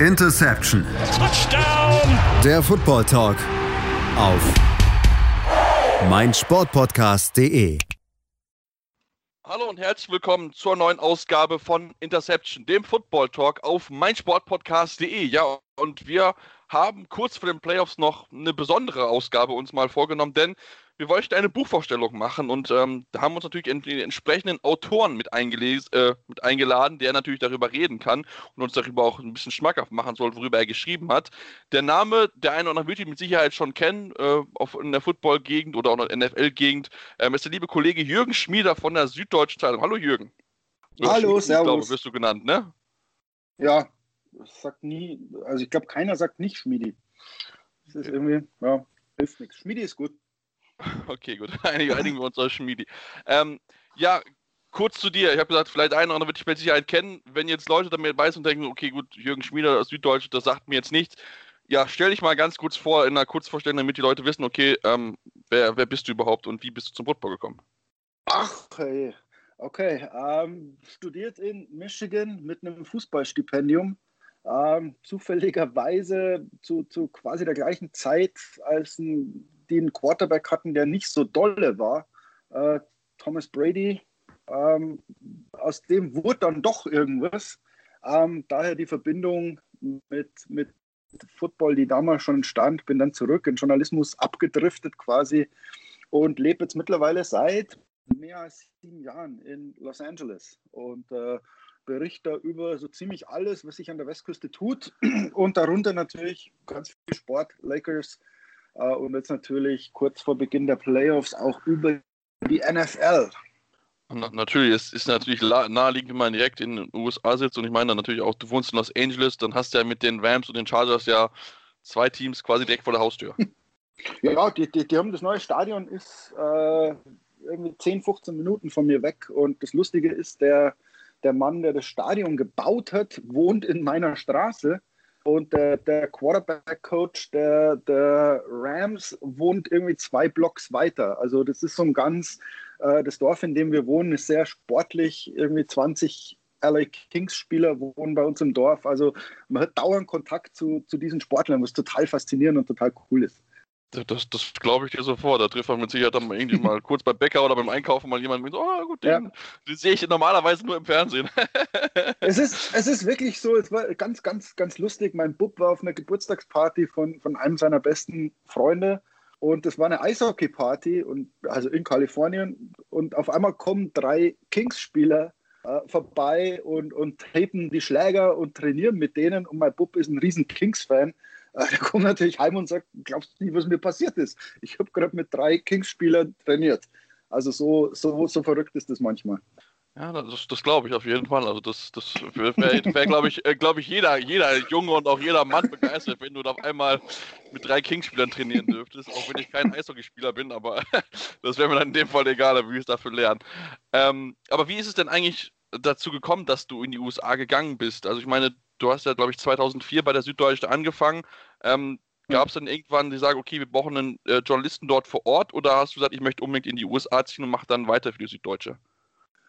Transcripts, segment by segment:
Interception. Touchdown. Der Football Talk auf meinsportpodcast.de. Hallo und herzlich willkommen zur neuen Ausgabe von Interception, dem Football Talk auf meinsportpodcast.de. Ja, und wir haben kurz vor den Playoffs noch eine besondere Ausgabe uns mal vorgenommen, denn wir wollten eine Buchvorstellung machen und ähm, da haben wir uns natürlich die entsprechenden Autoren mit, äh, mit eingeladen, der natürlich darüber reden kann und uns darüber auch ein bisschen schmackhaft machen soll, worüber er geschrieben hat. Der Name, der eine oder andere wird ihn mit Sicherheit schon kennen, äh, auf, in der Football-Gegend oder auch in der NFL-Gegend, ähm, ist der liebe Kollege Jürgen Schmieder von der Süddeutschen Zeitung. Hallo Jürgen. Hallo, Schmied, servus. glaube, wirst du genannt, ne? Ja, sagt nie, also ich glaube, keiner sagt nicht Schmiedi. Das ist irgendwie, ja, hilft nichts. Schmiedi ist gut. Okay, gut. Einigen wir uns auf Schmiedi. Ähm, ja, kurz zu dir. Ich habe gesagt, vielleicht einer oder andere wird dich mit Sicherheit kennen. Wenn jetzt Leute damit weiß und denken, okay, gut, Jürgen Schmieder aus Süddeutsch, das sagt mir jetzt nichts. Ja, stell dich mal ganz kurz vor in einer Kurzvorstellung, damit die Leute wissen, okay, ähm, wer, wer bist du überhaupt und wie bist du zum Football gekommen? Ach, hey. Okay, ähm, studiert in Michigan mit einem Fußballstipendium. Ähm, zufälligerweise zu, zu quasi der gleichen Zeit, als ein die einen Quarterback hatten, der nicht so dolle war. Äh, Thomas Brady, ähm, aus dem wurde dann doch irgendwas. Ähm, daher die Verbindung mit, mit Football, die damals schon stand, bin dann zurück in Journalismus abgedriftet quasi und lebe jetzt mittlerweile seit mehr als sieben Jahren in Los Angeles und äh, berichte über so ziemlich alles, was sich an der Westküste tut und darunter natürlich ganz viel Sport, Lakers, und jetzt natürlich kurz vor Beginn der Playoffs auch über die NFL. Na, natürlich, es ist natürlich naheliegend, wenn man direkt in den USA sitzt und ich meine dann natürlich auch, du wohnst in Los Angeles, dann hast du ja mit den Rams und den Chargers ja zwei Teams quasi direkt vor der Haustür. Ja, die, die, die haben das neue Stadion ist äh, irgendwie 10, 15 Minuten von mir weg und das Lustige ist, der, der Mann, der das Stadion gebaut hat, wohnt in meiner Straße und der, der Quarterback-Coach der, der Rams wohnt irgendwie zwei Blocks weiter. Also das ist so ein ganz, äh, das Dorf, in dem wir wohnen, ist sehr sportlich. Irgendwie 20 LA Kings-Spieler wohnen bei uns im Dorf. Also man hat dauernd Kontakt zu, zu diesen Sportlern, was total faszinierend und total cool ist. Das, das glaube ich dir sofort. Da trifft man mit Sicherheit dann irgendwie mal kurz beim Bäcker oder beim Einkaufen mal jemanden mit, oh gut, den, ja. den sehe ich normalerweise nur im Fernsehen. es, ist, es ist wirklich so, es war ganz, ganz, ganz lustig. Mein Bub war auf einer Geburtstagsparty von, von einem seiner besten Freunde und das war eine Eishockey-Party, also in Kalifornien und auf einmal kommen drei Kings-Spieler äh, vorbei und, und tapen die Schläger und trainieren mit denen und mein Bub ist ein riesen Kings-Fan der kommt natürlich heim und sagt, glaubst du nicht, was mir passiert ist? Ich habe gerade mit drei Kings-Spielern trainiert. Also so, so, so verrückt ist das manchmal. Ja, das, das glaube ich auf jeden Fall. Also das, das wäre, wär, glaube ich, äh, glaub ich jeder, jeder Junge und auch jeder Mann begeistert, wenn du auf einmal mit drei Kings-Spielern trainieren dürftest. Auch wenn ich kein Eishockeyspieler bin, aber das wäre mir dann in dem Fall egal, wie ich es dafür lernen. Ähm, aber wie ist es denn eigentlich dazu gekommen, dass du in die USA gegangen bist? Also ich meine, du hast ja, glaube ich, 2004 bei der Süddeutschen angefangen. Ähm, Gab es dann irgendwann, die sagen, okay, wir brauchen einen äh, Journalisten dort vor Ort oder hast du gesagt, ich möchte unbedingt in die USA ziehen und mache dann weiter für die Süddeutsche?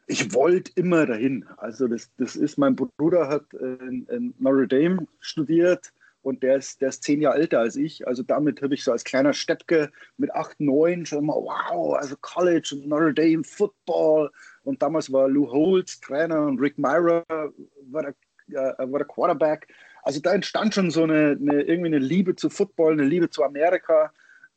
Ich wollte immer dahin. Also das, das ist, mein Bruder hat in, in Notre Dame studiert und der ist, der ist zehn Jahre älter als ich. Also damit habe ich so als kleiner Steppke mit acht, neun schon mal, wow, also College und Notre Dame Football. Und damals war Lou Holtz Trainer und Rick Myra war der äh, war der Quarterback. Also da entstand schon so eine, eine, irgendwie eine Liebe zu Football, eine Liebe zu Amerika.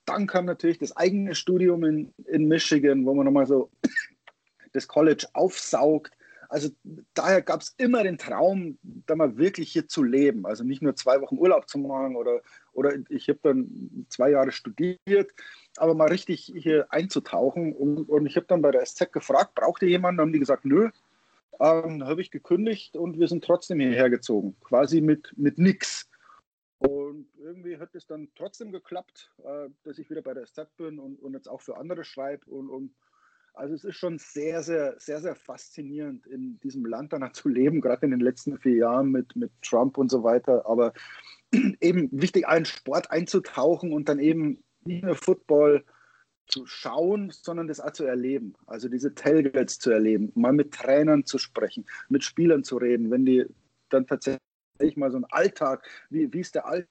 Dann kam natürlich das eigene Studium in, in Michigan, wo man nochmal so das College aufsaugt. Also daher gab es immer den Traum, da mal wirklich hier zu leben. Also nicht nur zwei Wochen Urlaub zu machen oder, oder ich habe dann zwei Jahre studiert, aber mal richtig hier einzutauchen. Und, und ich habe dann bei der SZ gefragt, braucht ihr jemanden? Dann haben die gesagt, nö, ähm, habe ich gekündigt und wir sind trotzdem hierher gezogen, quasi mit, mit nix. Und irgendwie hat es dann trotzdem geklappt, äh, dass ich wieder bei der SZ bin und, und jetzt auch für andere schreibe. Und, und, also es ist schon sehr, sehr, sehr, sehr faszinierend, in diesem Land dann zu leben, gerade in den letzten vier Jahren mit, mit Trump und so weiter. Aber eben wichtig, einen Sport einzutauchen und dann eben nicht nur Football, zu schauen, sondern das auch zu erleben. Also diese Tailgates zu erleben, mal mit Trainern zu sprechen, mit Spielern zu reden, wenn die dann tatsächlich ich mal so einen Alltag, wie, wie ist der Alltag?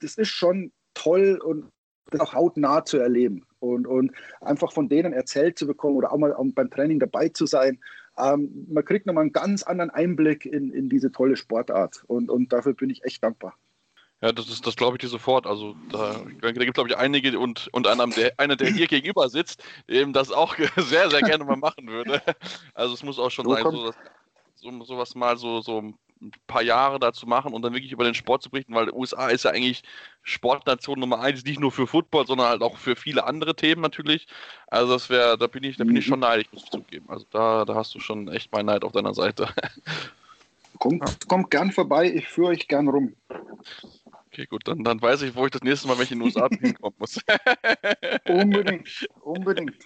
Das ist schon toll und das auch hautnah zu erleben und, und einfach von denen erzählt zu bekommen oder auch mal beim Training dabei zu sein. Ähm, man kriegt nochmal einen ganz anderen Einblick in, in diese tolle Sportart und, und dafür bin ich echt dankbar. Ja, das ist, das glaube ich dir sofort. Also da, da gibt es, glaube ich, einige und, und einer, der, einer, der hier gegenüber sitzt, eben das auch sehr, sehr gerne mal machen würde. Also es muss auch schon so sein, so, dass, so, sowas mal so, so ein paar Jahre dazu machen und dann wirklich über den Sport zu berichten, weil USA ist ja eigentlich Sportnation Nummer eins, nicht nur für Football, sondern halt auch für viele andere Themen natürlich. Also das wäre, da bin ich, da bin ich mhm. schon neidisch, muss ich zugeben. Also da, da hast du schon echt mein Neid auf deiner Seite. Kommt, kommt gern vorbei, ich führe euch gern rum. Okay, gut, dann, dann weiß ich, wo ich das nächste Mal, wenn ich in den USA hinkommen muss. unbedingt, unbedingt.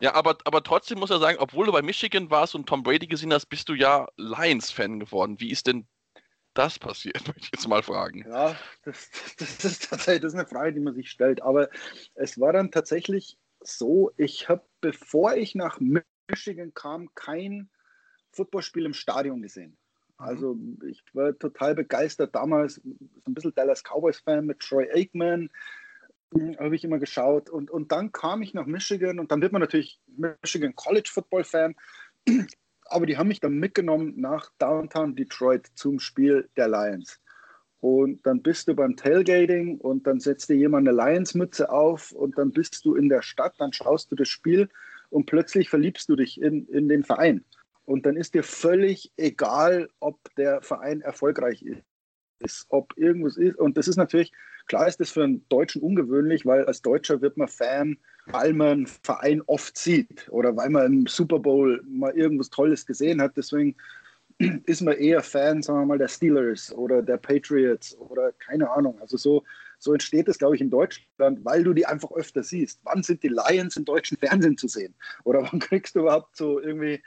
Ja, aber, aber trotzdem muss er sagen, obwohl du bei Michigan warst und Tom Brady gesehen hast, bist du ja Lions-Fan geworden. Wie ist denn das passiert, möchte ich jetzt mal fragen. Ja, das, das, ist tatsächlich das ist eine Frage, die man sich stellt. Aber es war dann tatsächlich so, ich habe, bevor ich nach Michigan kam, kein Footballspiel im Stadion gesehen. Mhm. Also ich war total begeistert damals, so ein bisschen Dallas Cowboys-Fan mit Troy Aikman, hm, habe ich immer geschaut. Und, und dann kam ich nach Michigan und dann wird man natürlich Michigan College Football-Fan. Aber die haben mich dann mitgenommen nach Downtown Detroit zum Spiel der Lions. Und dann bist du beim Tailgating und dann setzt dir jemand eine Lions-Mütze auf und dann bist du in der Stadt, dann schaust du das Spiel und plötzlich verliebst du dich in, in den Verein. Und dann ist dir völlig egal, ob der Verein erfolgreich ist, ob irgendwas ist. Und das ist natürlich, klar ist das für einen Deutschen ungewöhnlich, weil als Deutscher wird man Fan, weil man einen Verein oft sieht oder weil man im Super Bowl mal irgendwas Tolles gesehen hat. Deswegen ist man eher Fan, sagen wir mal, der Steelers oder der Patriots oder keine Ahnung. Also so, so entsteht es, glaube ich, in Deutschland, weil du die einfach öfter siehst. Wann sind die Lions im deutschen Fernsehen zu sehen? Oder wann kriegst du überhaupt so irgendwie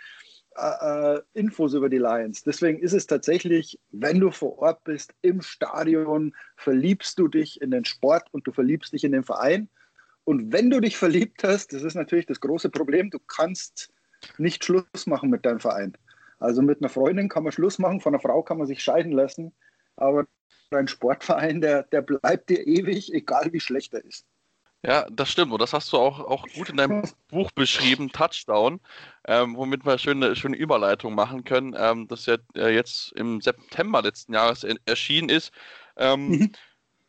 äh, Infos über die Lions. Deswegen ist es tatsächlich, wenn du vor Ort bist, im Stadion, verliebst du dich in den Sport und du verliebst dich in den Verein. Und wenn du dich verliebt hast, das ist natürlich das große Problem, du kannst nicht Schluss machen mit deinem Verein. Also mit einer Freundin kann man Schluss machen, von einer Frau kann man sich scheiden lassen, aber ein Sportverein, der, der bleibt dir ewig, egal wie schlecht er ist. Ja, das stimmt. Und das hast du auch, auch gut in deinem Buch beschrieben, Touchdown, ähm, womit wir schöne, schöne Überleitung machen können, ähm, das ja äh, jetzt im September letzten Jahres erschienen ist. Ähm, mhm.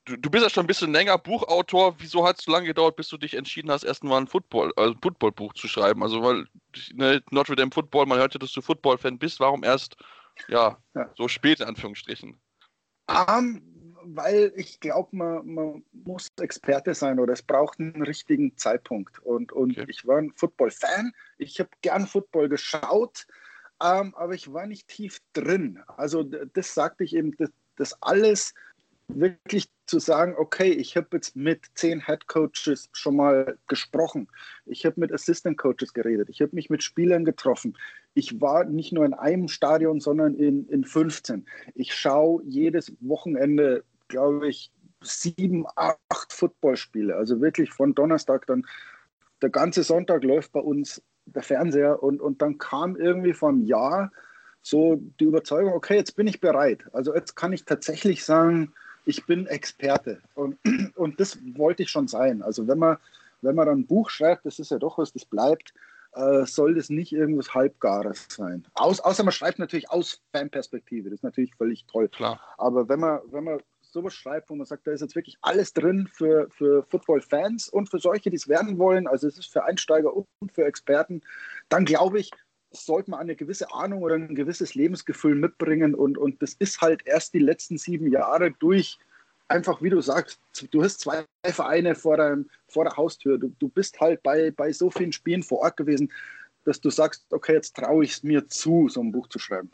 du, du, bist ja schon ein bisschen länger Buchautor. Wieso hat es so lange gedauert, bis du dich entschieden hast, erst mal ein Football, also Footballbuch zu schreiben? Also, weil ne, Notre Dame Football, man hört ja, dass du Football-Fan bist. Warum erst ja, ja, so spät, in Anführungsstrichen? Um, weil ich glaube, man, man, muss Experte sein oder es braucht einen richtigen Zeitpunkt. Und, und okay. ich war ein Football-Fan, ich habe gern Football geschaut, ähm, aber ich war nicht tief drin. Also das sagte ich eben, das, das alles wirklich zu sagen, okay, ich habe jetzt mit zehn Head Coaches schon mal gesprochen, ich habe mit Assistant Coaches geredet, ich habe mich mit Spielern getroffen. Ich war nicht nur in einem Stadion, sondern in, in 15. Ich schaue jedes Wochenende glaube ich, sieben, acht Footballspiele. Also wirklich von Donnerstag dann, der ganze Sonntag läuft bei uns der Fernseher und, und dann kam irgendwie vor einem Jahr so die Überzeugung, okay, jetzt bin ich bereit. Also jetzt kann ich tatsächlich sagen, ich bin Experte. Und, und das wollte ich schon sein. Also wenn man, wenn man dann ein Buch schreibt, das ist ja doch was, das bleibt, äh, soll das nicht irgendwas Halbgares sein. Aus, außer man schreibt natürlich aus Fanperspektive, das ist natürlich völlig toll. Klar. Aber wenn man, wenn man sowas schreibt, wo man sagt, da ist jetzt wirklich alles drin für, für Football-Fans und für solche, die es werden wollen, also es ist für Einsteiger und für Experten, dann glaube ich, sollte man eine gewisse Ahnung oder ein gewisses Lebensgefühl mitbringen und, und das ist halt erst die letzten sieben Jahre durch einfach, wie du sagst, du hast zwei Vereine vor, deinem, vor der Haustür, du, du bist halt bei, bei so vielen Spielen vor Ort gewesen, dass du sagst, okay, jetzt traue ich es mir zu, so ein Buch zu schreiben.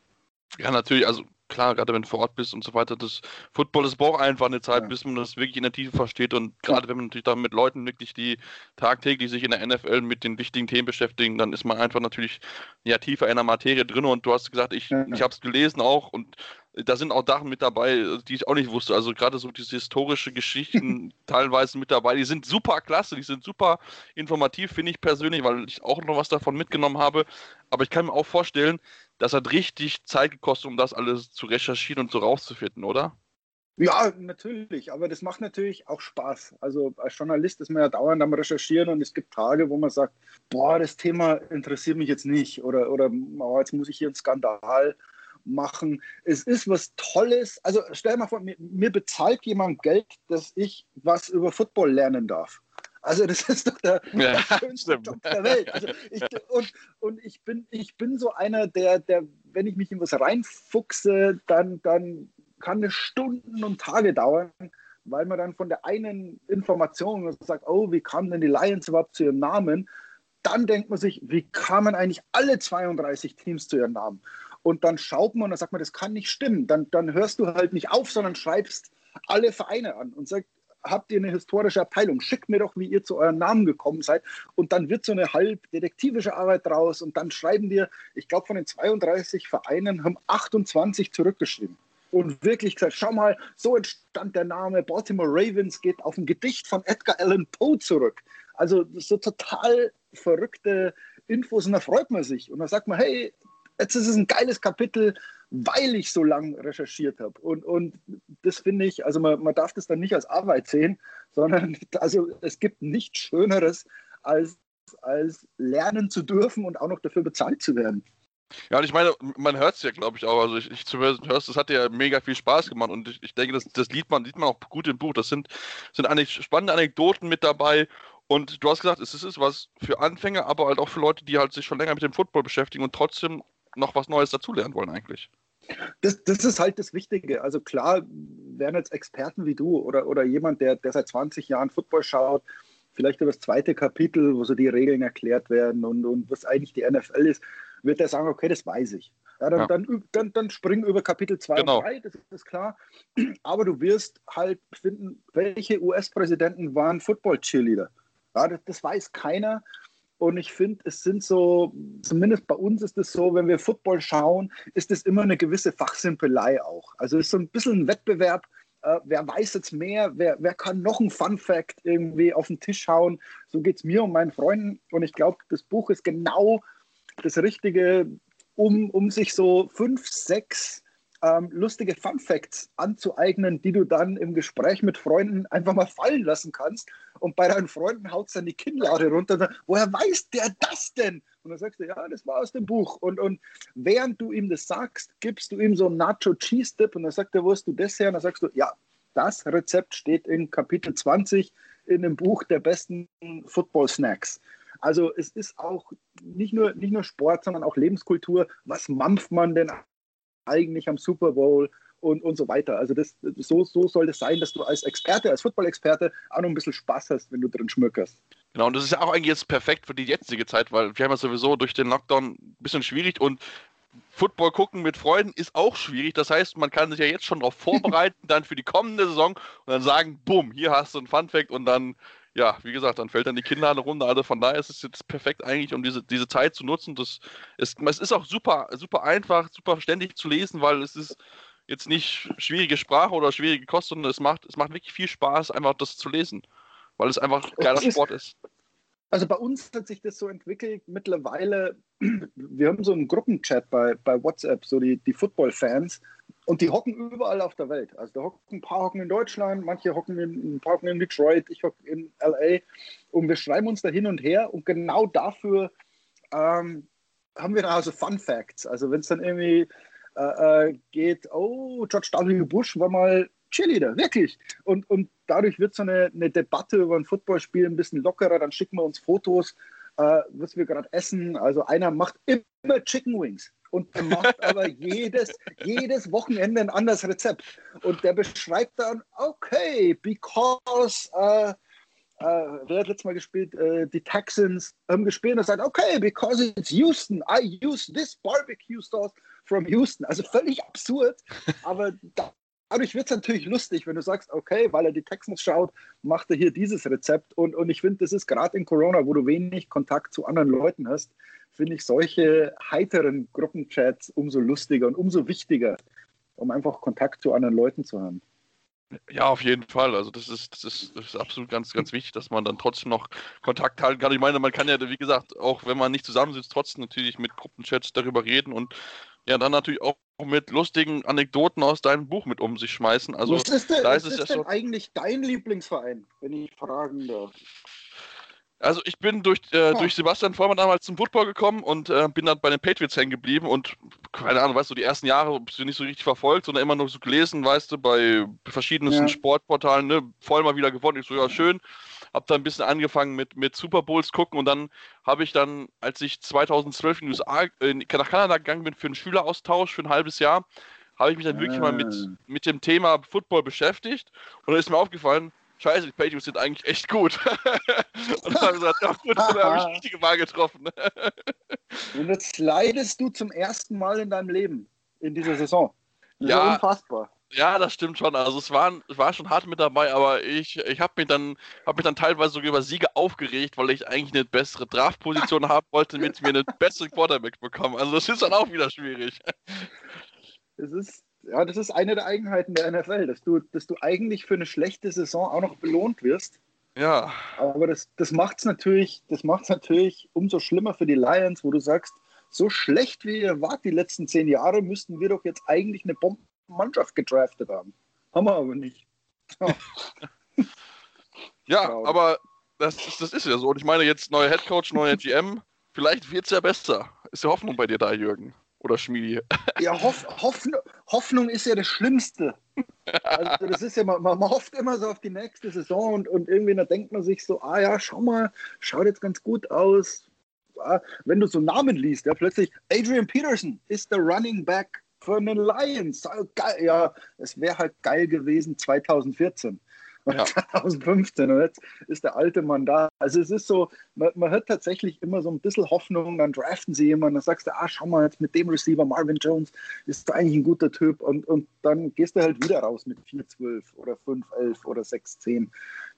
Ja, natürlich, also klar, gerade wenn du vor Ort bist und so weiter, das Football, das braucht einfach eine Zeit, ja. bis man das wirklich in der Tiefe versteht und gerade wenn man natürlich da mit Leuten wirklich, die tagtäglich sich in der NFL mit den wichtigen Themen beschäftigen, dann ist man einfach natürlich ja tiefer in der Materie drin und du hast gesagt, ich, ja. ich habe es gelesen auch und da sind auch Sachen mit dabei, die ich auch nicht wusste. Also gerade so diese historische Geschichten teilweise mit dabei. Die sind super klasse, die sind super informativ, finde ich persönlich, weil ich auch noch was davon mitgenommen habe. Aber ich kann mir auch vorstellen, das hat richtig Zeit gekostet, um das alles zu recherchieren und so rauszufinden, oder? Ja, natürlich, aber das macht natürlich auch Spaß. Also als Journalist ist man ja dauernd am Recherchieren und es gibt Tage, wo man sagt, boah, das Thema interessiert mich jetzt nicht oder, oder oh, jetzt muss ich hier einen Skandal machen. Es ist was Tolles. Also stell mal vor, mir, mir bezahlt jemand Geld, dass ich was über Football lernen darf. Also das ist doch der, ja, der schönste Job der Welt. Also ich, und und ich, bin, ich bin so einer, der, der, wenn ich mich in was reinfuchse, dann, dann kann es Stunden und Tage dauern, weil man dann von der einen Information sagt, oh, wie kamen denn die Lions überhaupt zu ihrem Namen? Dann denkt man sich, wie kamen eigentlich alle 32 Teams zu ihrem Namen? Und dann schaut man und dann sagt man, das kann nicht stimmen. Dann, dann hörst du halt nicht auf, sondern schreibst alle Vereine an und sagst, habt ihr eine historische Abteilung? Schickt mir doch, wie ihr zu eurem Namen gekommen seid. Und dann wird so eine halb detektivische Arbeit draus. Und dann schreiben wir, ich glaube, von den 32 Vereinen haben 28 zurückgeschrieben. Und wirklich gesagt, schau mal, so entstand der Name Baltimore Ravens, geht auf ein Gedicht von Edgar Allan Poe zurück. Also so total verrückte Infos und da freut man sich. Und dann sagt man, hey, jetzt ist es ein geiles Kapitel, weil ich so lange recherchiert habe. Und, und das finde ich, also man, man darf das dann nicht als Arbeit sehen, sondern also es gibt nichts Schöneres, als, als lernen zu dürfen und auch noch dafür bezahlt zu werden. Ja, und ich meine, man hört es ja, glaube ich, auch. Also ich, ich zumindest hörst, das hat ja mega viel Spaß gemacht und ich, ich denke, das, das Lied man, sieht man auch gut im Buch. Das sind, sind spannende Anekdoten mit dabei und du hast gesagt, es ist was für Anfänger, aber halt auch für Leute, die halt sich schon länger mit dem Football beschäftigen und trotzdem noch was Neues dazulernen wollen eigentlich. Das, das, ist halt das Wichtige. Also klar, wären jetzt Experten wie du oder, oder jemand, der, der seit 20 Jahren Football schaut, vielleicht über das zweite Kapitel, wo so die Regeln erklärt werden und, und was eigentlich die NFL ist, wird er sagen, okay, das weiß ich. Ja, dann, ja. Dann, dann, dann spring über Kapitel 2 genau. und 3, das ist klar. Aber du wirst halt finden, welche US-Präsidenten waren Football-Cheerleader. Ja, das, das weiß keiner. Und ich finde, es sind so, zumindest bei uns ist es so, wenn wir Football schauen, ist es immer eine gewisse Fachsimpelei auch. Also es ist so ein bisschen ein Wettbewerb. Äh, wer weiß jetzt mehr? Wer, wer kann noch ein Fun Fact irgendwie auf den Tisch hauen? So geht es mir und meinen Freunden. Und ich glaube, das Buch ist genau das Richtige, um, um sich so fünf, sechs ähm, lustige Fun Facts anzueignen, die du dann im Gespräch mit Freunden einfach mal fallen lassen kannst. Und bei deinen Freunden haut es dann die Kinnlade runter. Und dann, woher weiß der das denn? Und dann sagst du, ja, das war aus dem Buch. Und, und während du ihm das sagst, gibst du ihm so einen Nacho Cheese Dip und dann sagt er, wo hast du das her? Und dann sagst du, ja, das Rezept steht in Kapitel 20 in dem Buch der besten Football Snacks. Also es ist auch nicht nur, nicht nur Sport, sondern auch Lebenskultur. Was mampft man denn eigentlich am Super Bowl und, und so weiter. Also das, so, so soll es das sein, dass du als Experte, als Football-Experte auch noch ein bisschen Spaß hast, wenn du drin schmückerst. Genau, und das ist ja auch eigentlich jetzt perfekt für die jetzige Zeit, weil wir haben ja sowieso durch den Lockdown ein bisschen schwierig und Football gucken mit Freunden ist auch schwierig. Das heißt, man kann sich ja jetzt schon darauf vorbereiten, dann für die kommende Saison und dann sagen, bumm, hier hast du ein Fun Fact und dann ja, wie gesagt, dann fällt dann die Kinnlade runter. Also von daher ist es jetzt perfekt eigentlich, um diese, diese Zeit zu nutzen. Das ist, es ist auch super, super einfach, super verständlich zu lesen, weil es ist jetzt nicht schwierige Sprache oder schwierige Kost, sondern es macht, es macht wirklich viel Spaß, einfach das zu lesen, weil es einfach geiler Sport ist. Also bei uns hat sich das so entwickelt mittlerweile. Wir haben so einen Gruppenchat bei, bei WhatsApp, so die, die Football-Fans. Und die hocken überall auf der Welt. Also da hocken ein paar hocken in Deutschland, manche hocken in, ein paar hocken in Detroit, ich hocke in LA. Und wir schreiben uns da hin und her. Und genau dafür ähm, haben wir dann also Fun Facts. Also wenn es dann irgendwie äh, äh geht, oh, George W. Bush war mal Cheerleader, wirklich. Und, und dadurch wird so eine, eine Debatte über ein Footballspiel ein bisschen lockerer. Dann schicken wir uns Fotos, äh, was wir gerade essen. Also einer macht immer Chicken Wings und der macht aber jedes, jedes Wochenende ein anderes Rezept. Und der beschreibt dann, okay, because, äh, äh, wer hat letztes Mal gespielt? Äh, die Texans haben gespielt und sagt, okay, because it's Houston, I use this barbecue sauce from Houston. Also völlig absurd, aber da, dadurch wird es natürlich lustig, wenn du sagst, okay, weil er die Texans schaut, macht er hier dieses Rezept. Und, und ich finde, das ist gerade in Corona, wo du wenig Kontakt zu anderen Leuten hast, finde ich solche heiteren Gruppenchats umso lustiger und umso wichtiger. um einfach Kontakt zu anderen Leuten zu haben. Ja, auf jeden Fall. Also das ist, das ist, das ist absolut ganz, ganz wichtig, dass man dann trotzdem noch Kontakt halten kann. Ich meine, man kann ja, wie gesagt, auch wenn man nicht zusammensitzt, trotzdem natürlich mit Gruppenchats darüber reden und ja, dann natürlich auch mit lustigen Anekdoten aus deinem Buch mit um sich schmeißen. Also was ist denn, da ist es ist ja schon. eigentlich dein Lieblingsverein, wenn ich fragen darf? Also ich bin durch, äh, Ah. durch Sebastian Vollmann damals zum Football gekommen und äh, bin dann bei den Patriots hängen geblieben und keine Ahnung, weißt du, die ersten Jahre bist du nicht so richtig verfolgt, sondern immer nur so gelesen, weißt du, bei verschiedensten Ja. Sportportalen, ne, Vollmann wieder gewonnen, ich so, ja schön, hab dann ein bisschen angefangen mit, mit Super Bowls gucken und dann habe ich dann, als ich 2012 in USA, äh, nach Kanada gegangen bin für einen Schüleraustausch für ein halbes Jahr, habe ich mich dann wirklich mal mit, Ah. mit dem Thema Football beschäftigt und dann ist mir aufgefallen, scheiße, die Patriots sind eigentlich echt gut. und dann habe ich gesagt, ja gut, dann habe ich die richtige Wahl getroffen. Und jetzt leidest du zum ersten Mal in deinem Leben in dieser Saison. Das Ja. unfassbar. Ja, das stimmt schon. Also es war, es war schon hart mit dabei, aber ich, ich habe mich, dann hab mich dann teilweise sogar über Siege aufgeregt, weil ich eigentlich eine bessere Draftposition haben wollte, damit wir einen besseren Quarterback bekommen. Also das ist dann auch wieder schwierig. Das ist, ja, das ist eine der Eigenheiten der NFL, dass du, dass du eigentlich für eine schlechte Saison auch noch belohnt wirst. Ja, Aber das, das macht es natürlich, das macht's natürlich umso schlimmer für die Lions, wo du sagst, so schlecht wie ihr wart die letzten zehn Jahre, müssten wir doch jetzt eigentlich eine Bombenmannschaft gedraftet haben. Haben wir aber nicht. ja, Traurig. aber das, ist- das ist ja so. Und ich meine, jetzt neuer Headcoach, neuer GM, vielleicht wird es ja besser. Ist ja Hoffnung bei dir da, Jürgen. Oder Schmiedi. Ja, Hoff, Hoffnung, Hoffnung ist ja das Schlimmste. Also das ist ja, man, man hofft immer so auf die nächste Saison und, und irgendwie da denkt man sich so, ah ja, schau mal, schaut jetzt ganz gut aus. Ah, Wenn du so Namen liest, ja, plötzlich Adrian Peterson ist der Running Back von den Lions. Ja, es wäre halt geil gewesen 2014. Ja. 2015 und jetzt ist der alte Mann da. Also es ist so, man, man hat tatsächlich immer so ein bisschen Hoffnung, dann draften sie jemanden, dann sagst du, ah, schau mal, jetzt mit dem Receiver Marvin Jones ist eigentlich ein guter Typ und, und dann gehst du halt wieder raus mit 4-12 oder 5-11 oder 6-10.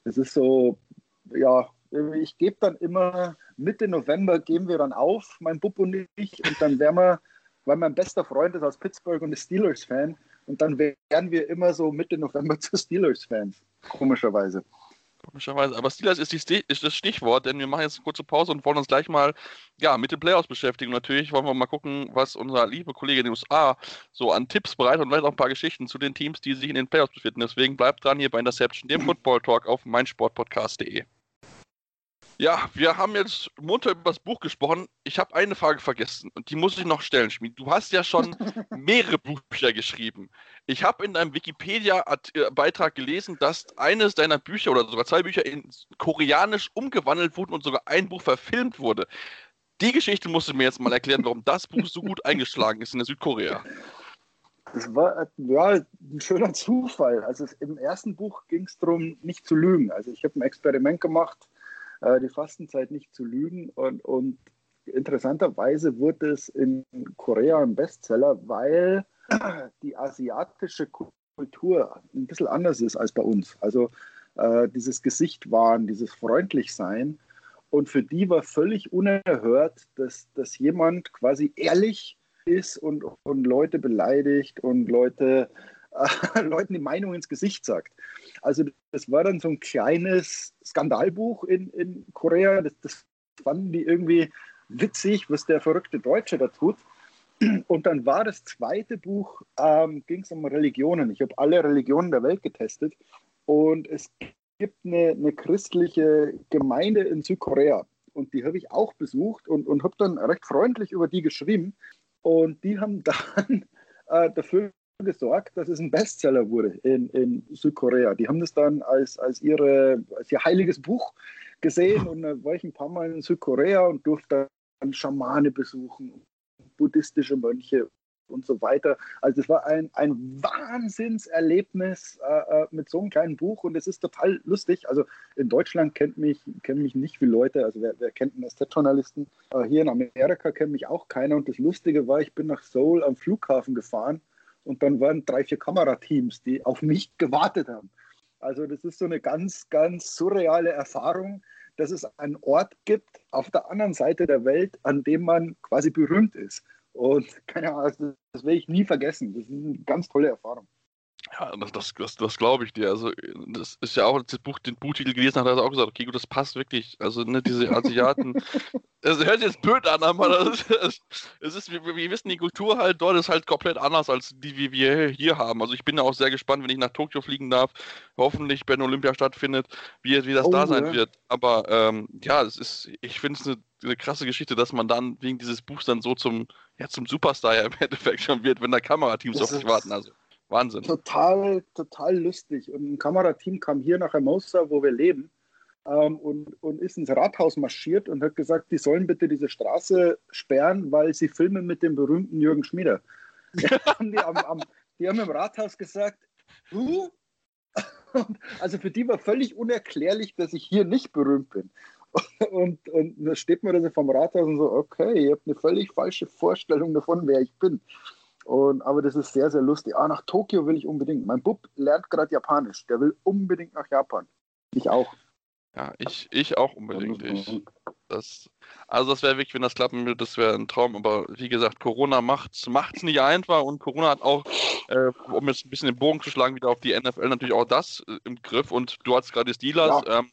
Das ist so, ja, ich gebe dann immer, Mitte November geben wir dann auf, mein Bub und ich, und dann werden wir, weil mein bester Freund ist aus Pittsburgh und ist Steelers-Fan, und dann werden wir immer so Mitte November zu Steelers-Fans, komischerweise. Komischerweise. Aber Steelers ist, die, ist das Stichwort, denn wir machen jetzt eine kurze Pause und wollen uns gleich mal ja, mit den Playoffs beschäftigen. Und natürlich wollen wir mal gucken, was unser liebe Kollege in den USA so an Tipps bereitet und vielleicht auch ein paar Geschichten zu den Teams, die sich in den Playoffs befinden. Deswegen bleibt dran hier bei Interception, dem Football Talk auf meinsportpodcast.de. Ja, wir haben jetzt munter über das Buch gesprochen. Ich habe eine Frage vergessen und die muss ich noch stellen, Schmied. Du hast ja schon mehrere Bücher geschrieben. Ich habe in deinem Wikipedia-Beitrag gelesen, dass eines deiner Bücher oder sogar zwei Bücher in Koreanisch umgewandelt wurden und sogar ein Buch verfilmt wurde. Die Geschichte musst du mir jetzt mal erklären, warum das Buch so gut eingeschlagen ist in der Südkorea. Das war ja, ein schöner Zufall. Also im ersten Buch ging es darum, nicht zu lügen. Also ich habe ein Experiment gemacht, äh, die Fastenzeit nicht zu lügen. Und, und interessanterweise wurde es in Korea ein Bestseller, weil die asiatische Kultur ein bisschen anders ist als bei uns. Also äh, dieses Gesicht wahren, dieses Freundlichsein. Und für die war völlig unerhört, dass, dass jemand quasi ehrlich ist und, und Leute beleidigt und Leute, äh, Leuten die Meinung ins Gesicht sagt. Also das war dann so ein kleines Skandalbuch in, in Korea. Das, das fanden die irgendwie witzig, was der verrückte Deutsche da tut. Und dann war das zweite Buch, ähm, ging es um Religionen. Ich habe alle Religionen der Welt getestet und es gibt eine, eine christliche Gemeinde in Südkorea und die habe ich auch besucht und, und habe dann recht freundlich über die geschrieben und die haben dann äh, dafür gesorgt, dass es ein Bestseller wurde in, in Südkorea. Die haben das dann als, als, ihre, als ihr heiliges Buch gesehen und da war ich ein paar Mal in Südkorea und durfte dann Schamane besuchen, buddhistische Mönche und so weiter. Also es war ein, ein Wahnsinnserlebnis äh, mit so einem kleinen Buch und es ist total lustig. Also in Deutschland kennt mich, kennen mich nicht viele Leute, also wer, wer kennt einen SZ-Journalisten? Äh, hier in Amerika kennt mich auch keiner und das Lustige war, ich bin nach Seoul am Flughafen gefahren und dann waren drei, vier Kamerateams, die auf mich gewartet haben. Also das ist so eine ganz, ganz surreale Erfahrung, dass es einen Ort gibt auf der anderen Seite der Welt, an dem man quasi berühmt ist. Und keine Ahnung, das, das werde ich nie vergessen. Das ist eine ganz tolle Erfahrung. Ja, das, das, das glaube ich dir. Also, das ist ja auch, das Buch, den Buchtitel gelesen hat, hat er auch gesagt, okay, gut, das passt wirklich. Also, ne, diese Asiaten, es hört jetzt blöd an, aber das ist, es ist, wir, wir, wissen, die Kultur halt dort ist halt komplett anders als die, wie wir hier haben. Also, ich bin ja auch sehr gespannt, wenn ich nach Tokio fliegen darf, hoffentlich, wenn Olympia stattfindet, wie, wie das oh, da sein ja. wird. Aber, ähm, ja, es ist, ich finde es eine, eine krasse Geschichte, dass man dann wegen dieses Buchs dann so zum, ja, zum Superstar ja im Endeffekt schon wird, wenn da Kamerateams auf dich warten. Also. Wahnsinn. Total, total lustig. Und ein Kamerateam kam hier nach Hermosa, wo wir leben, ähm, und, und ist ins Rathaus marschiert und hat gesagt, die sollen bitte diese Straße sperren, weil sie filmen mit dem berühmten Jürgen Schmieder. die, am, am, die haben im Rathaus gesagt, du? also für die war völlig unerklärlich, dass ich hier nicht berühmt bin. Und, und da steht man da vom Rathaus und so, okay, ihr habt eine völlig falsche Vorstellung davon, wer ich bin. Und, aber das ist sehr, sehr lustig. Ah, nach Tokio will ich unbedingt. Mein Bub lernt gerade Japanisch. Der will unbedingt nach Japan. Ich auch. Ja, ich, ich auch unbedingt. Ich, das, also das wäre wirklich, wenn das klappen würde, das wäre ein Traum. Aber wie gesagt, Corona macht es nicht einfach und Corona hat auch, äh, um jetzt ein bisschen den Bogen zu schlagen, wieder auf die NFL natürlich auch das äh, im Griff. Und du hast gerade die Steelers. Ja. Ähm,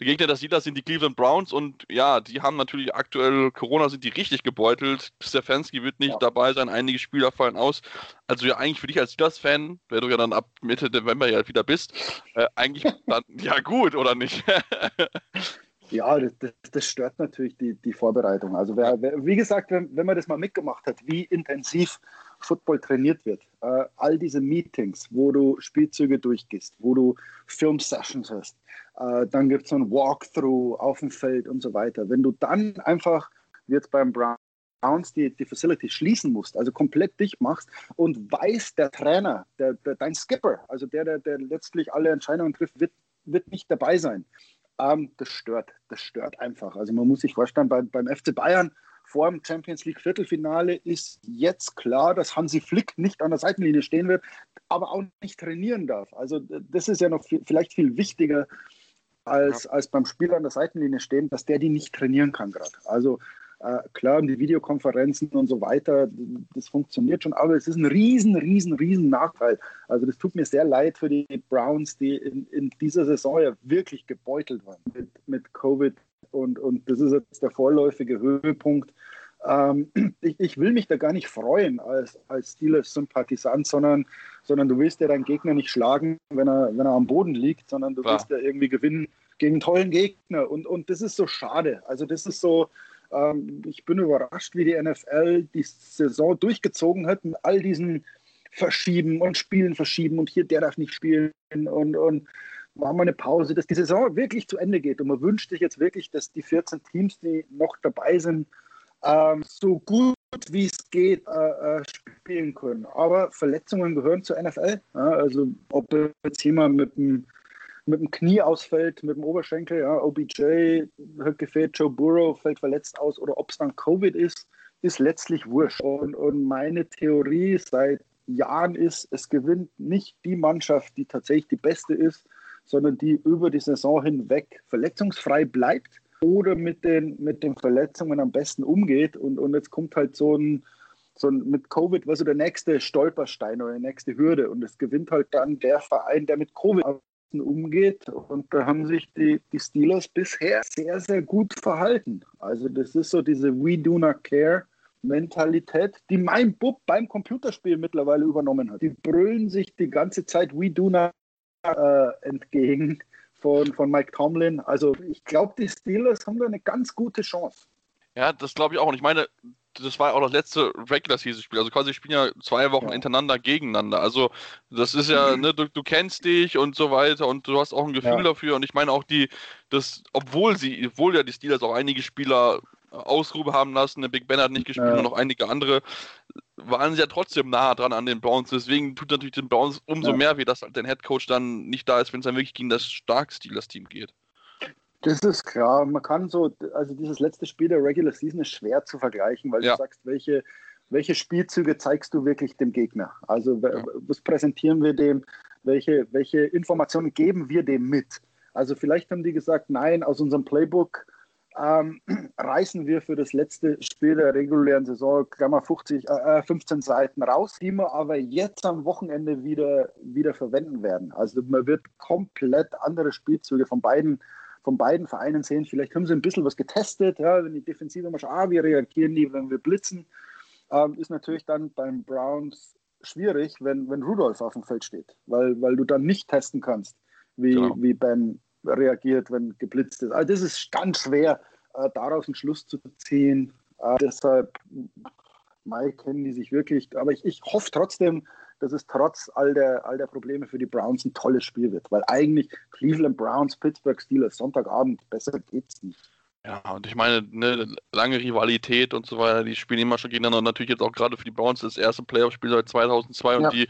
der Gegner der Steelers sind die Cleveland Browns und ja, die haben natürlich aktuell Corona sind die richtig gebeutelt. Stefanski wird nicht ja. dabei sein, einige Spieler fallen aus. Also ja, eigentlich für dich als Steelers-Fan, der du ja dann ab Mitte November ja wieder bist, äh, eigentlich dann ja gut, oder nicht? Ja, das, das, stört natürlich die, die Vorbereitung. Also wer, wer, wie gesagt, wenn, wenn man das mal mitgemacht hat, wie intensiv Football trainiert wird, äh, all diese Meetings, wo du Spielzüge durchgehst, wo du Film-Sessions hast, äh, dann gibt es so ein Walkthrough auf dem Feld und so weiter. Wenn du dann einfach, wie jetzt beim Browns, die, die Facility schließen musst, also komplett dicht machst und weiß, der Trainer, der, der, dein Skipper, also der, der, der letztlich alle Entscheidungen trifft, wird, wird nicht dabei sein. Ähm, das stört, das stört einfach. Also man muss sich vorstellen, bei, beim FC Bayern vor dem Champions League Viertelfinale ist jetzt klar, dass Hansi Flick nicht an der Seitenlinie stehen wird, aber auch nicht trainieren darf. Also das ist ja noch viel, vielleicht viel wichtiger als, ja. als beim Spiel an der Seitenlinie stehen, dass der die nicht trainieren kann gerade. Also klar, die Videokonferenzen und so weiter, das funktioniert schon, aber es ist ein riesen, riesen, riesen Nachteil. Also das tut mir sehr leid für die Browns, die in, in dieser Saison ja wirklich gebeutelt waren mit, mit Covid und, und das ist jetzt der vorläufige Höhepunkt. Ähm, ich, ich, will mich da gar nicht freuen als, als Steelers-Sympathisant, sondern, sondern du willst ja deinen Gegner nicht schlagen, wenn er, wenn er am Boden liegt, sondern du Klar. willst ja irgendwie gewinnen gegen einen tollen Gegner. Und, und das ist so schade. Also das ist so, ähm, ich bin überrascht, wie die NFL die Saison durchgezogen hat mit all diesen Verschieben und Spielen verschieben und hier der darf nicht spielen und, und machen wir eine Pause, dass die Saison wirklich zu Ende geht. Und man wünscht sich jetzt wirklich, dass die 14 Teams, die noch dabei sind, ähm, so gut wie es geht äh, äh, spielen können. Aber Verletzungen gehören zur NFL. Ja, also ob jetzt jemand mit dem mit dem Knie ausfällt, mit dem Oberschenkel, ja, OBJ gefehlt, Joe Burrow fällt verletzt aus oder ob es dann Covid ist, ist letztlich wurscht. Und, und meine Theorie seit Jahren ist, es gewinnt nicht die Mannschaft, die tatsächlich die beste ist, sondern die über die Saison hinweg verletzungsfrei bleibt oder mit den, mit den Verletzungen am besten umgeht. Und, und jetzt kommt halt so ein, so ein, mit Covid war so der nächste Stolperstein oder die nächste Hürde. Und es gewinnt halt dann der Verein, der mit Covid umgeht. Und da haben sich die, die Steelers bisher sehr, sehr gut verhalten. Also das ist so diese We Do Not Care Mentalität, die mein Bub beim Computerspiel mittlerweile übernommen hat. Die brüllen sich die ganze Zeit We Do Not äh, entgegen von, von Mike Tomlin. Also ich glaube, die Steelers haben da eine ganz gute Chance. Ja, das glaube ich auch. Und ich meine, das war auch das letzte Regular Season Spiel. Also quasi spielen ja zwei Wochen ja. hintereinander gegeneinander. Also das ist ja, mhm. ne, du, du, kennst dich und so weiter und du hast auch ein Gefühl ja. dafür. Und ich meine auch die, das, obwohl sie, obwohl ja die Steelers auch einige Spieler Ausruhe haben lassen, der Big Ben hat nicht gespielt ja. und noch einige andere, waren sie ja trotzdem nah dran an den Browns. Deswegen tut natürlich den Browns umso mehr weh, dass halt der Head Coach dann nicht da ist, wenn es dann wirklich gegen das stark Steelers Team geht. Das ist klar. Man kann so, also dieses letzte Spiel der Regular Season ist schwer zu vergleichen, weil ja. du sagst, welche, welche Spielzüge zeigst du wirklich dem Gegner? Also ja. was präsentieren wir dem? Welche, welche Informationen geben wir dem mit? Also vielleicht haben die gesagt, nein, aus unserem Playbook ähm, reißen wir für das letzte Spiel der regulären Saison Klammer 50, äh, 15 Seiten raus, die wir aber jetzt am Wochenende wieder, wieder verwenden werden. Also man wird komplett andere Spielzüge von beiden, von beiden Vereinen sehen. Vielleicht haben sie ein bisschen was getestet, ja, wenn die Defensive mal schaut, ah, wie reagieren die, wenn wir blitzen. Ähm, ist natürlich dann beim Browns schwierig, wenn, wenn Rudolph auf dem Feld steht, weil, weil du dann nicht testen kannst, wie, genau. wie Ben reagiert, wenn geblitzt ist. Also das ist ganz schwer, äh, daraus einen Schluss zu ziehen. Äh, deshalb, Mai kennen die sich wirklich. Aber ich, ich hoffe trotzdem, dass es trotz all der, all der Probleme für die Browns ein tolles Spiel wird. Weil eigentlich Cleveland Browns, Pittsburgh Steelers, Sonntagabend, besser geht's nicht. Ja, und ich meine, ne, lange Rivalität und so weiter, die spielen immer schon gegeneinander. Und natürlich jetzt auch gerade für die Browns das erste Playoff-Spiel seit 2002 ja. und die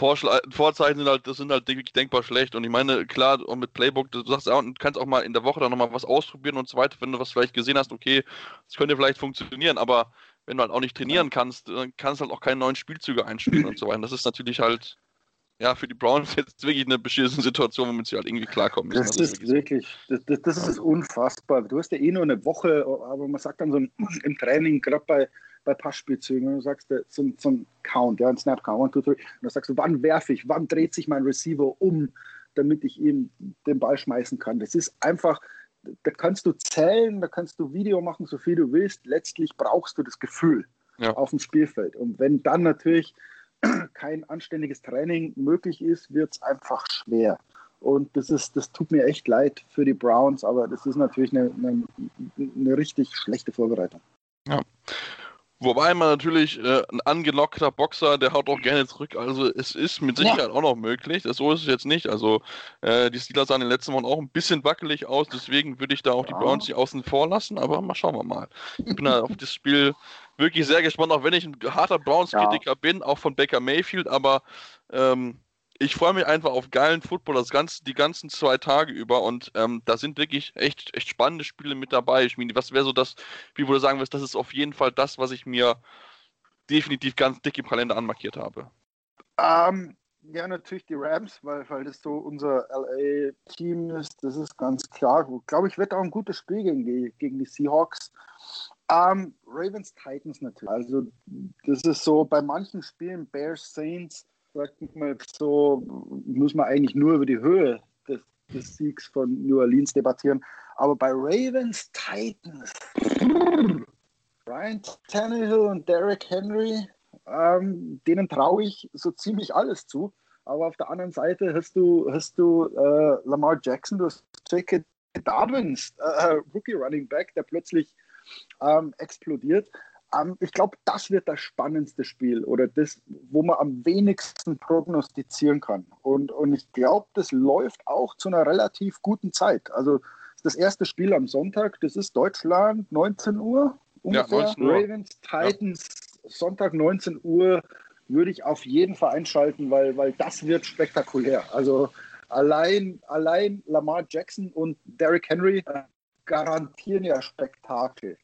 Vorzeichen sind halt, das sind halt wirklich denkbar schlecht. Und ich meine, klar, auch mit Playbook, du sagst auch, du kannst auch mal in der Woche dann nochmal was ausprobieren und so weiter, wenn du was vielleicht gesehen hast, okay, das könnte vielleicht funktionieren, aber wenn du halt auch nicht trainieren kannst, dann kannst du halt auch keine neuen Spielzüge einspielen und so weiter. Das ist natürlich halt, ja, für die Browns jetzt wirklich eine beschissene Situation, womit sie halt irgendwie klarkommen müssen. Das, das ist wirklich, das, das, das, ist unfassbar. Du hast ja eh nur eine Woche, aber man sagt dann so im Training, gerade bei bei Passspielzügen und du sagst so, so ein Count, ja, ein Snap-Count, one, two, three, und dann sagst du, wann werfe ich, wann dreht sich mein Receiver um, damit ich ihm den Ball schmeißen kann. Das ist einfach, da kannst du zählen, da kannst du Video machen, so viel du willst. Letztlich brauchst du das Gefühl ja. auf dem Spielfeld. Und wenn dann natürlich kein anständiges Training möglich ist, wird es einfach schwer. Und das ist, das tut mir echt leid für die Browns, aber das ist natürlich eine, eine, eine richtig schlechte Vorbereitung. Ja. Wobei man natürlich äh, ein angelockter Boxer, der haut auch gerne zurück. Also es ist mit Sicherheit ja. auch noch möglich. Das, so ist es jetzt nicht. Also äh, die Steelers sahen in den letzten Wochen auch ein bisschen wackelig aus. Deswegen würde ich da auch die Browns nicht außen vor lassen. Aber mal schauen wir mal. Ich bin da auf das Spiel wirklich sehr gespannt, auch wenn ich ein harter Browns-Kritiker ja. bin, auch von Baker Mayfield. Aber ähm, ich freue mich einfach auf geilen Football das ganze, die ganzen zwei Tage über und ähm, da sind wirklich echt, echt spannende Spiele mit dabei. Ich meine, was wäre so das, wie du sagen das ist auf jeden Fall das, was ich mir definitiv ganz dick im Kalender anmarkiert habe. Um, ähm, ja, natürlich die Rams, weil, weil das so unser LA-Team ist, das ist ganz klar. Ich glaube, ich wird auch ein gutes Spiel gegen die, gegen die Seahawks. Um, ähm, Ravens Titans natürlich. Also, das ist so bei manchen Spielen, Bears Saints, sagt man so, muss man eigentlich nur über die Höhe des, des Siegs von New Orleans debattieren. Aber bei Ravens Titans, Ryan Tannehill und Derek Henry, ähm, denen traue ich so ziemlich alles zu. Aber auf der anderen Seite hast du, hast du äh, Lamar Jackson, du hast J.K. Dobbins, äh, Rookie Running Back, der plötzlich ähm, explodiert. Ich glaube, das wird das spannendste Spiel oder das, wo man am wenigsten prognostizieren kann. Und, und ich glaube, das läuft auch zu einer relativ guten Zeit. Also das erste Spiel am Sonntag, das ist Deutschland, 19 Uhr ungefähr. Ja, 19 Uhr. Ravens, Titans, ja. Sonntag 19 Uhr würde ich auf jeden Fall einschalten, weil, weil das wird spektakulär. Also allein, allein Lamar Jackson und Derrick Henry äh, garantieren ja Spektakel.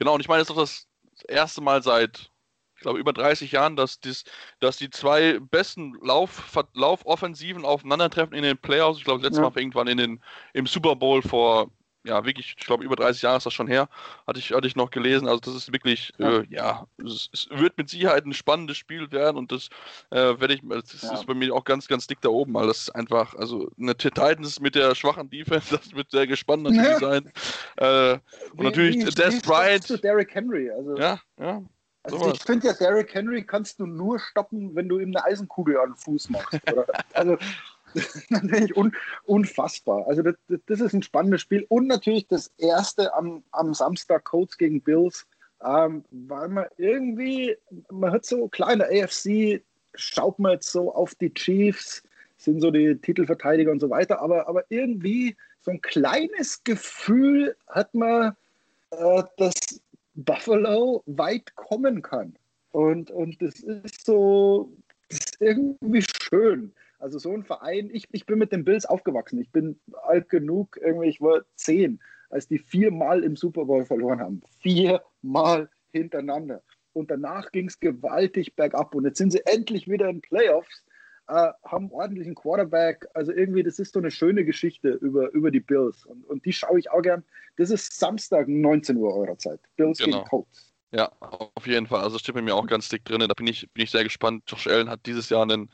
Genau, und ich meine, es ist doch das erste Mal seit, ich glaube, über 30 Jahren, dass, dies, dass die zwei besten Lauf, Laufoffensiven aufeinandertreffen in den Playoffs. Ich glaube, letztes ja. Mal irgendwann in den, im Super Bowl vor ja, wirklich, ich glaube, über 30 Jahre ist das schon her, hatte ich, hatte ich noch gelesen. Also, das ist wirklich, ja, äh, ja es, es, wird mit Sicherheit ein spannendes Spiel werden und das äh, werde ich, das ja. ist bei mir auch ganz, ganz dick da oben, weil das ist einfach, also eine Titans mit der schwachen Defense, das wird sehr gespannt natürlich ja. sein. Äh, und wie, natürlich wie, Des Bryant. Zu Derrick Henry, also. Ja, ja. Also ich finde ja, Derrick Henry kannst du nur stoppen, wenn du ihm eine Eisenkugel an den Fuß machst. Also natürlich un, unfassbar. Also das, das, ist ein spannendes Spiel. Und natürlich das erste am, am Samstag Colts gegen Bills, ähm, weil man irgendwie, man hat so kleine AFC, schaut man jetzt so auf die Chiefs, sind so die Titelverteidiger und so weiter, aber, aber irgendwie so ein kleines Gefühl hat man, äh, dass Buffalo weit kommen kann. Und, und das ist so, das ist irgendwie schön. Also so ein Verein, ich, ich bin mit den Bills aufgewachsen. Ich bin alt genug, irgendwie, ich war zehn, als die viermal im Super Bowl verloren haben. Viermal hintereinander. Und danach ging es gewaltig bergab. Und jetzt sind sie endlich wieder in Playoffs. äh, haben ordentlichen Quarterback. Also irgendwie, das ist so eine schöne Geschichte über, über die Bills. Und, und die schaue ich auch gern. Das ist Samstag, 19 Uhr eurer Zeit. Bills genau. gegen Colts. Ja, auf jeden Fall. Also steht bei mir auch ganz dick drin. Da bin ich, bin ich sehr gespannt. Josh Allen hat dieses Jahr einen,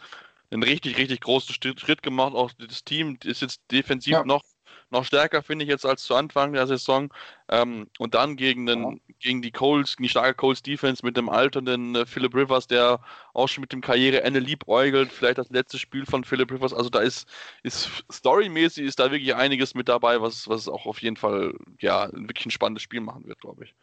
einen richtig, richtig großen Schritt gemacht. Auch das Team ist jetzt defensiv ja. noch noch stärker, finde ich, jetzt als zu Anfang der Saison. Ähm, und dann gegen, den, ja. gegen die Coles, die starke Coles Defense mit dem alternden äh, Philip Rivers, der auch schon mit dem Karriereende liebäugelt. Vielleicht das letzte Spiel von Philip Rivers. Also da ist, ist storymäßig ist da wirklich einiges mit dabei, was, was auch auf jeden Fall ja, wirklich ein spannendes Spiel machen wird, glaube ich.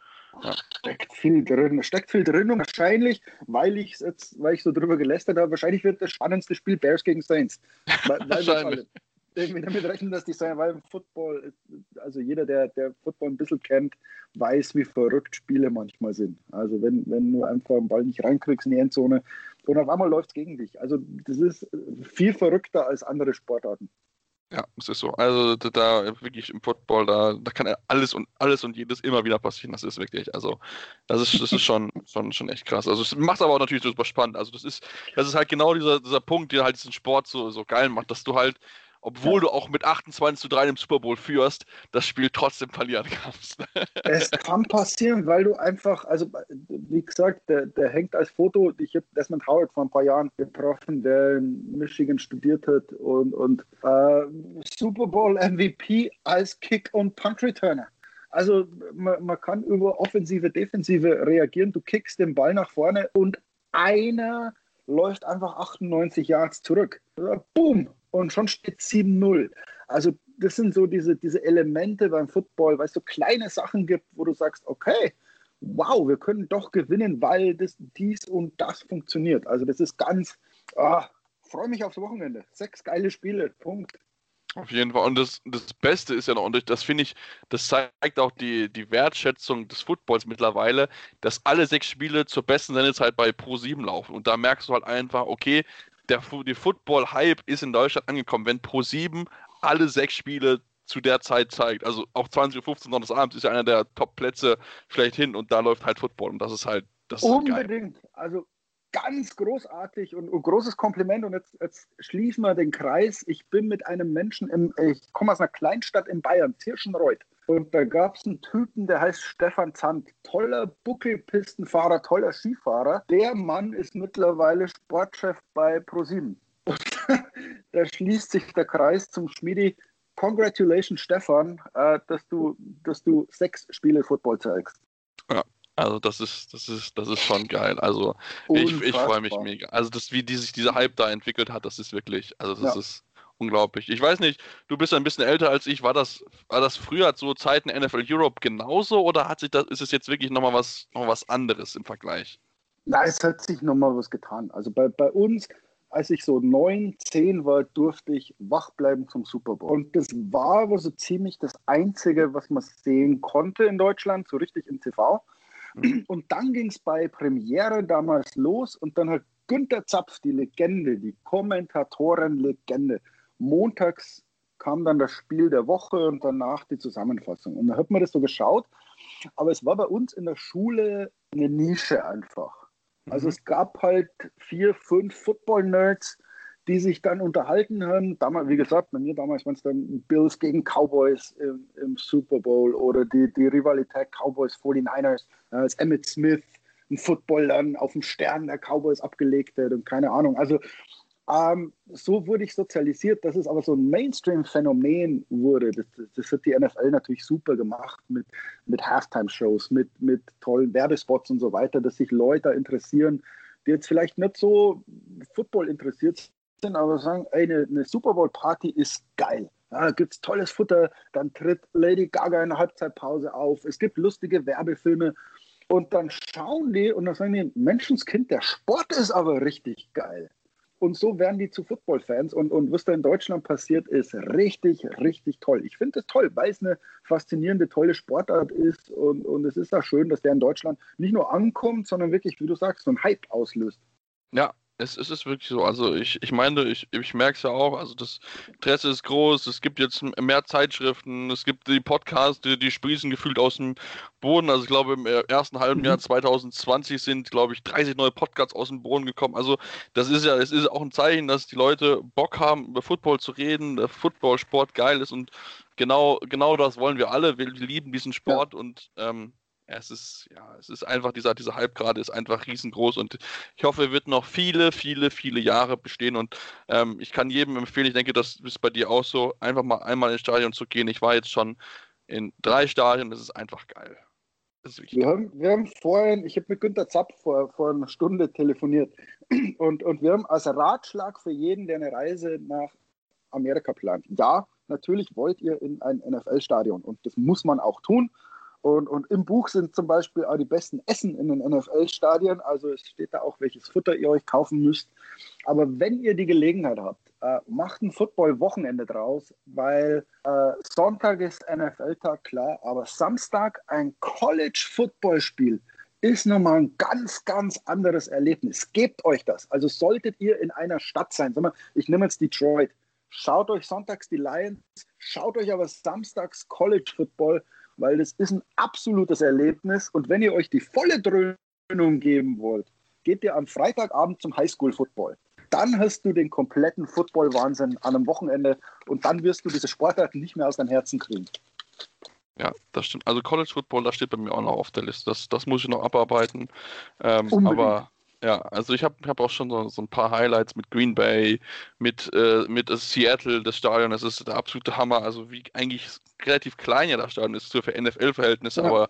Ja. Steckt viel drin, steckt viel drin und wahrscheinlich, weil ich jetzt, weil ich so drüber gelästert habe, wahrscheinlich wird das spannendste Spiel Bears gegen Saints. Weil, wahrscheinlich irgendwie damit rechnen, dass die sein, weil im Football, also jeder, der, der Football ein bisschen kennt, weiß, wie verrückt Spiele manchmal sind. Also wenn, wenn du einfach einen Ball nicht reinkriegst in die Endzone und auf einmal läuft es gegen dich. Also das ist viel verrückter als andere Sportarten. Ja, es ist so. Also da wirklich im Football, da, da kann alles und alles und jedes immer wieder passieren. Das ist wirklich, also das ist, das ist schon, schon, schon echt krass. Also es macht aber auch natürlich super spannend. Also das ist, das ist halt genau dieser, dieser Punkt, der halt diesen Sport so, so geil macht, dass du halt obwohl ja. du auch mit 28 zu 3 im Super Bowl führst, das Spiel trotzdem verlieren kannst. es kann passieren, weil du einfach, also wie gesagt, der, der hängt als Foto, ich habe Desmond Howard vor ein paar Jahren getroffen, der in Michigan studiert hat und, und äh, Super Bowl MVP als Kick- und Punt-Returner. Also man, man kann über Offensive, Defensive reagieren. Du kickst den Ball nach vorne und einer läuft einfach 98 Yards zurück. Boom! Und schon steht 7-0. Also das sind so diese, diese Elemente beim Football, weil es so kleine Sachen gibt, wo du sagst, okay, wow, wir können doch gewinnen, weil das, dies und das funktioniert. Also das ist ganz, ah, freue mich aufs Wochenende. Sechs geile Spiele, Punkt. Auf jeden Fall. Und das, das Beste ist ja noch, und das finde ich, das zeigt auch die, die Wertschätzung des Footballs mittlerweile, dass alle sechs Spiele zur besten Sendezeit bei Pro 7 laufen. Und da merkst du halt einfach, okay, der, der Football-Hype ist in Deutschland angekommen, wenn Pro7 alle sechs Spiele zu der Zeit zeigt. Also auch 20.15 Uhr des Abends ist ja einer der Top-Plätze schlechthin und da läuft halt Football und das ist halt das ist Unbedingt. Geil. Also ganz großartig und, und, großes Kompliment und jetzt, jetzt schließen wir den Kreis. Ich bin mit einem Menschen, im, ich komme aus einer Kleinstadt in Bayern, Tirschenreuth. Und da gab es einen Typen, der heißt Stefan Zandt. Toller Buckelpistenfahrer, toller Skifahrer. Der Mann ist mittlerweile Sportchef bei ProSieben. da schließt sich der Kreis zum Schmiedi. Congratulations, Stefan, äh, dass, du, dass du sechs Spiele Football zeigst. Ja, also das ist, das ist, das ist schon geil. Also ich, ich freue mich mega. Also das, wie die sich dieser Hype da entwickelt hat, das ist wirklich, also das ja. ist unglaublich. Ich weiß nicht, du bist ein bisschen älter als ich. War das, war das früher zu Zeiten NFL Europe genauso oder hat sich das, ist es jetzt wirklich nochmal was, noch was anderes im Vergleich? Na, es hat sich nochmal was getan. Also bei, bei uns, als ich so neun, zehn war, durfte ich wach bleiben zum Super Bowl. Und das war aber so ziemlich das Einzige, was man sehen konnte in Deutschland, so richtig im TV. Mhm. Und dann ging es bei Premiere damals los und dann hat Günter Zapf, die Legende, die Kommentatoren-Legende, montags kam dann das Spiel der Woche und danach die Zusammenfassung. Und da hat man das so geschaut. Aber es war bei uns in der Schule eine Nische einfach. Also mhm. es gab halt vier, fünf Football-Nerds, die sich dann unterhalten haben. Damals, wie gesagt, bei mir damals waren es dann Bills gegen Cowboys im, im, Super Bowl oder die, die Rivalität Cowboys 49ers, als Emmett Smith ein Football dann auf dem Stern der Cowboys abgelegt hat und keine Ahnung. Also ähm, so wurde ich sozialisiert, dass es aber so ein Mainstream-Phänomen wurde. Das, das, hat die NFL natürlich super gemacht mit, mit Halftime-Shows, mit, mit tollen Werbespots und so weiter, dass sich Leute interessieren, die jetzt vielleicht nicht so Football interessiert sind, aber sagen, ey, eine, eine Super Bowl-Party ist geil. Ja, gibt es tolles Futter, dann tritt Lady Gaga in der Halbzeitpause auf, es gibt lustige Werbefilme und dann schauen die und dann sagen die, Menschenskind, der Sport ist aber richtig geil. Und so werden die zu Football-Fans. Und, und was da in Deutschland passiert, ist richtig, richtig toll. Ich finde es toll, weil es eine faszinierende, tolle Sportart ist. Und, und es ist auch schön, dass der in Deutschland nicht nur ankommt, sondern wirklich, wie du sagst, so einen Hype auslöst. Ja, Es, es ist wirklich so. Also ich, ich meine, ich, ich merke es ja auch, also das Interesse ist groß, es gibt jetzt mehr Zeitschriften, es gibt die Podcasts, die, die sprießen gefühlt aus dem Boden. Also ich glaube, im ersten halben mhm. Jahr 2020 sind, glaube ich, 30 neue Podcasts aus dem Boden gekommen. Also das ist ja, es ist auch ein Zeichen, dass die Leute Bock haben, über Football zu reden, der Football-Sport geil ist und genau, genau das wollen wir alle. Wir lieben diesen Sport ja. und ähm, es ist, ja, es ist einfach, dieser, dieser Hype gerade ist einfach riesengroß und ich hoffe, er wird noch viele, viele, viele Jahre bestehen und ähm, ich kann jedem empfehlen, ich denke, das ist bei dir auch so, einfach mal einmal ins Stadion zu gehen. Ich war jetzt schon in drei Stadien, das ist einfach geil. Ist wir, haben, wir haben vorhin, ich habe mit Günter Zapp vor, vor einer Stunde telefoniert und, und wir haben als Ratschlag für jeden, der eine Reise nach Amerika plant, ja, natürlich wollt ihr in ein NFL-Stadion und das muss man auch tun und, und im Buch sind zum Beispiel auch die besten Essen in den NFL-Stadien. Also es steht da auch, welches Futter ihr euch kaufen müsst. Aber wenn ihr die Gelegenheit habt, äh, macht ein Football-Wochenende draus, weil äh, Sonntag ist NFL-Tag, klar, aber Samstag ein College-Football-Spiel ist nochmal ein ganz, ganz anderes Erlebnis. Gebt euch das. Also solltet ihr in einer Stadt sein, sag mal, ich nehme jetzt Detroit, schaut euch sonntags die Lions, schaut euch aber samstags College Football weil das ist ein absolutes Erlebnis. Und wenn ihr euch die volle Dröhnung geben wollt, geht ihr am Freitagabend zum Highschool-Football. Dann hast du den kompletten Football-Wahnsinn an einem Wochenende und dann wirst du diese Sportart nicht mehr aus deinem Herzen kriegen. Ja, das stimmt. Also College Football, das steht bei mir auch noch auf der Liste. Das, das muss ich noch abarbeiten. Ähm, aber ja, also ich habe hab auch schon so, so, ein paar Highlights mit Green Bay, mit, äh, mit Seattle, das Stadion, das ist der absolute Hammer. Also wie eigentlich relativ klein ja das Stadion ist für NFL-Verhältnisse, ja. aber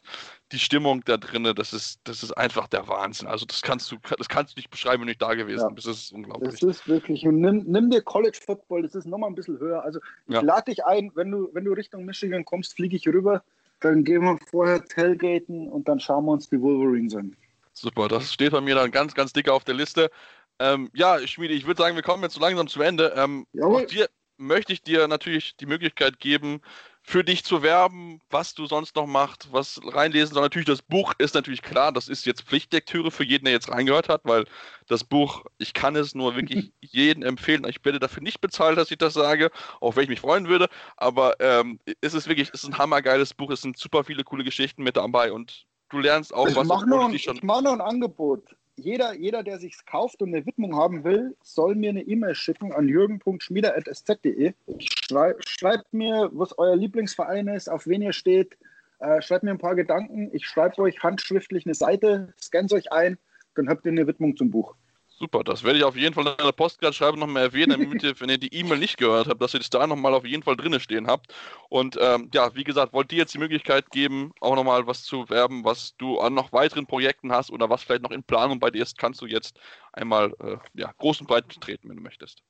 die Stimmung da drinnen, das ist, das ist einfach der Wahnsinn. Also das kannst du, das kannst du nicht beschreiben, wenn du nicht da gewesen bist. Das ist unglaublich. Das ist wirklich, und nimm, nimm dir College Football, das ist nochmal ein bisschen höher. Also ich ja. lade dich ein, wenn du, wenn du Richtung Michigan kommst, fliege ich rüber, dann gehen wir vorher tailgaten und dann schauen wir uns die Wolverines an. Super, das steht bei mir dann ganz, ganz dick auf der Liste. Ähm, ja, Schmiede, ich würde sagen, wir kommen jetzt so langsam zum Ende. Ähm, auch dir möchte ich dir natürlich die Möglichkeit geben, für dich zu werben, was du sonst noch machst, was reinlesen soll. Natürlich, das Buch ist natürlich klar, das ist jetzt Pflichtlektüre für jeden, der jetzt reingehört hat, weil das Buch, ich kann es nur wirklich jedem empfehlen. Ich werde dafür nicht bezahlt, dass ich das sage, auch wenn ich mich freuen würde. Aber ähm, es ist wirklich, es ist ein hammergeiles Buch, es sind super viele coole Geschichten mit dabei und du lernst auch ich was. Mach noch, schon... Ich mache noch ein Angebot. Jeder, jeder, der sich kauft und eine Widmung haben will, soll mir eine E-Mail schicken an jürgen.schmieder.sz.de. Schrei schreibt mir, was euer Lieblingsverein ist, auf wen ihr steht. Äh, schreibt mir ein paar Gedanken. Ich schreibe euch handschriftlich eine Seite, scannt euch ein, dann habt ihr eine Widmung zum Buch. Super, das werde ich auf jeden Fall in der Postkarte schreiben nochmal erwähnen, damit ihr, wenn ihr die E-Mail nicht gehört habt, dass ihr das da nochmal auf jeden Fall drinne stehen habt. Und ähm, ja, wie gesagt, wollt ihr jetzt die Möglichkeit geben, auch nochmal was zu werben, was du an noch weiteren Projekten hast oder was vielleicht noch in Planung bei dir ist, kannst du jetzt einmal äh, ja, groß und breit treten, wenn du möchtest.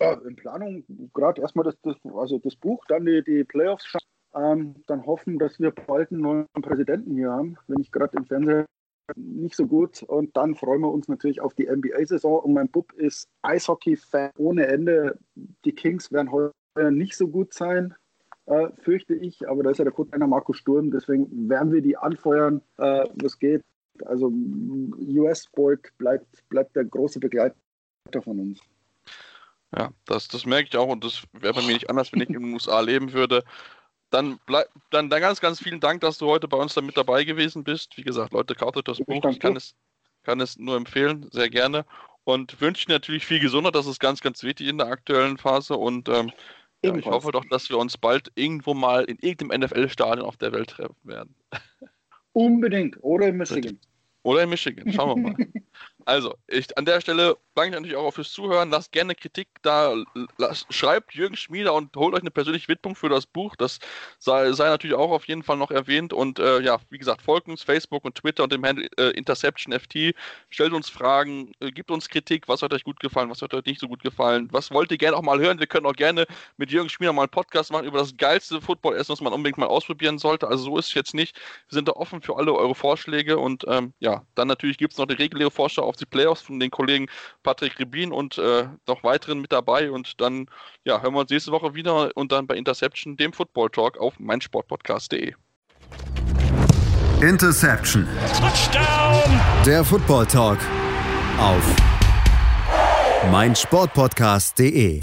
Ja, in Planung gerade erstmal das, das, also das Buch, dann die, die Playoffs, ähm, dann hoffen, dass wir bald einen neuen Präsidenten hier haben. Wenn ich gerade im Fernsehen nicht so gut. Und dann freuen wir uns natürlich auf die NBA-Saison. Und mein Bub ist Eishockey-Fan ohne Ende. Die Kings werden heute nicht so gut sein, äh, fürchte ich. Aber da ist ja der Co-Trainer Markus Sturm. Deswegen werden wir die anfeuern, äh, was geht. Also US-Sport bleibt, bleibt der große Begleiter von uns. Ja, das, das merke ich auch und das wäre bei mir nicht anders, wenn ich in den USA leben würde. Dann, bleib, dann, dann ganz, ganz vielen Dank, dass du heute bei uns da mit dabei gewesen bist. Wie gesagt, Leute, kauft euch das Buch. Ich kann es, kann es nur empfehlen, sehr gerne. Und wünsche natürlich viel Gesundheit. Das ist ganz, ganz wichtig in der aktuellen Phase. Und ähm, ja, ich hoffe doch, dass wir uns bald irgendwo mal in irgendeinem NFL-Stadion auf der Welt treffen werden. Unbedingt. Oder in Michigan. Oder in Michigan. Schauen wir mal. Also, ich, an der Stelle danke ich natürlich auch fürs Zuhören. Lasst gerne Kritik da. Lasst, schreibt Jürgen Schmieder und holt euch eine persönliche Widmung für das Buch. Das sei, sei natürlich auch auf jeden Fall noch erwähnt. Und äh, ja, wie gesagt, folgt uns Facebook und Twitter und dem Handle äh, InterceptionFT. Stellt uns Fragen, äh, gibt uns Kritik. Was hat euch gut gefallen? Was hat euch nicht so gut gefallen? Was wollt ihr gerne auch mal hören? Wir können auch gerne mit Jürgen Schmieder mal einen Podcast machen über das geilste Football-Essen, was man unbedingt mal ausprobieren sollte. Also, so ist es jetzt nicht. Wir sind da offen für alle eure Vorschläge. Und ähm, ja, dann natürlich gibt es noch die reguläre Vorschau auf die Playoffs von den Kollegen Patrick Ribin und äh, noch weiteren mit dabei. Und dann ja, hören wir uns nächste Woche wieder und dann bei Interception, dem Football Talk auf meinsportpodcast.de. Interception. Touchdown. Der Football Talk auf meinsportpodcast.de